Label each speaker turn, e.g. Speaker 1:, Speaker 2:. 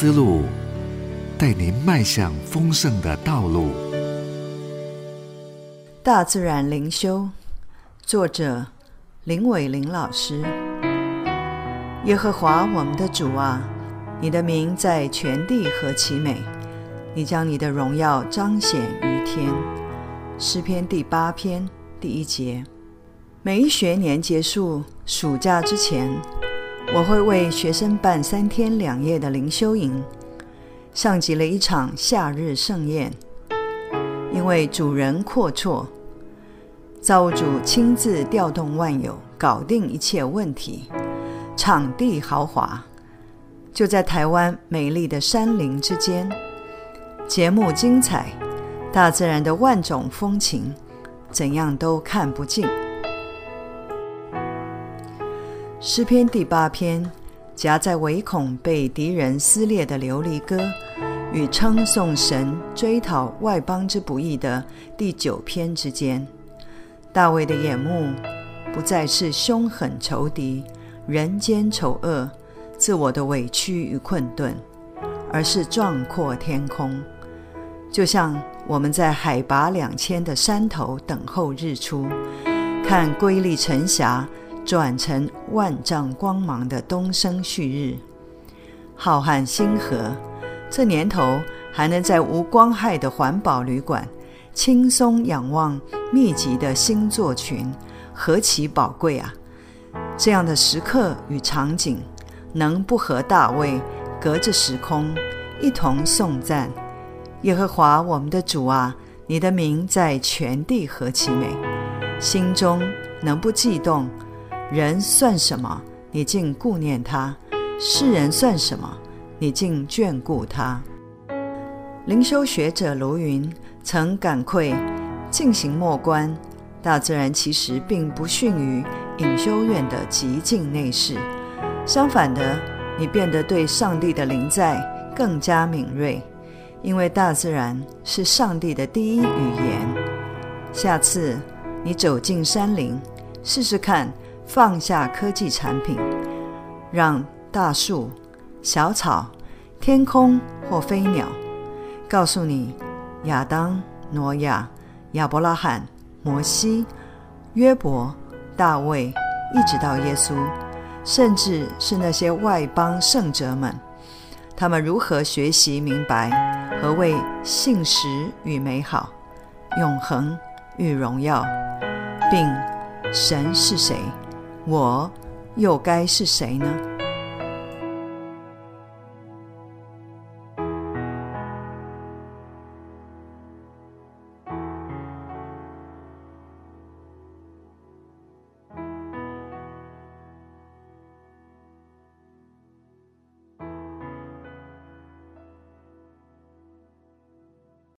Speaker 1: 思路，带您迈向丰盛的道路。
Speaker 2: 大自然灵修，作者林伟玲老师。耶和华我们的主啊，你的名在全地何其美！你将你的荣耀彰显于天。诗篇第八篇第一节。每一学年结束暑假之前，我会为学生办三天两夜的灵修营，像极了一场夏日盛宴。因为主人阔绰，造物主亲自调动万有，搞定一切问题，场地豪华，就在台湾美丽的山林之间。节目精彩，大自然的万种风情，怎样都看不尽。诗篇第八篇，夹在唯恐被敌人撕裂的琉璃歌，与称颂神追讨外邦之不义的第九篇之间。大卫的眼目不再是凶狠仇敌、人间丑恶、自我的委屈与困顿，而是壮阔天空。就像我们在海拔两千的山头等候日出，看瑰丽晨霞转成万丈光芒的东升旭日。浩瀚星河，这年头还能在无光害的环保旅馆轻松仰望密集的星座群，何其宝贵啊！这样的时刻与场景，能不和大卫隔着时空一同颂赞？耶和华我们的主啊，你的名在全地何其美！心中能不悸动？人算什么？你竟顾念他；世人算什么？你竟眷顾他。灵修学者卢云曾感慨：静行默观，大自然其实并不逊于隐修院的极静内室。相反的，你变得对上帝的临在更加敏锐。因为大自然是上帝的第一语言。下次你走进山林，试试看放下科技产品，让大树、小草、天空或飞鸟告诉你：亚当、挪亚、亚伯拉罕、摩西、约伯、大卫，一直到耶稣，甚至是那些外邦圣者们。他们如何学习明白何谓信实与美好、永恒与荣耀，并神是谁？我又该是谁呢？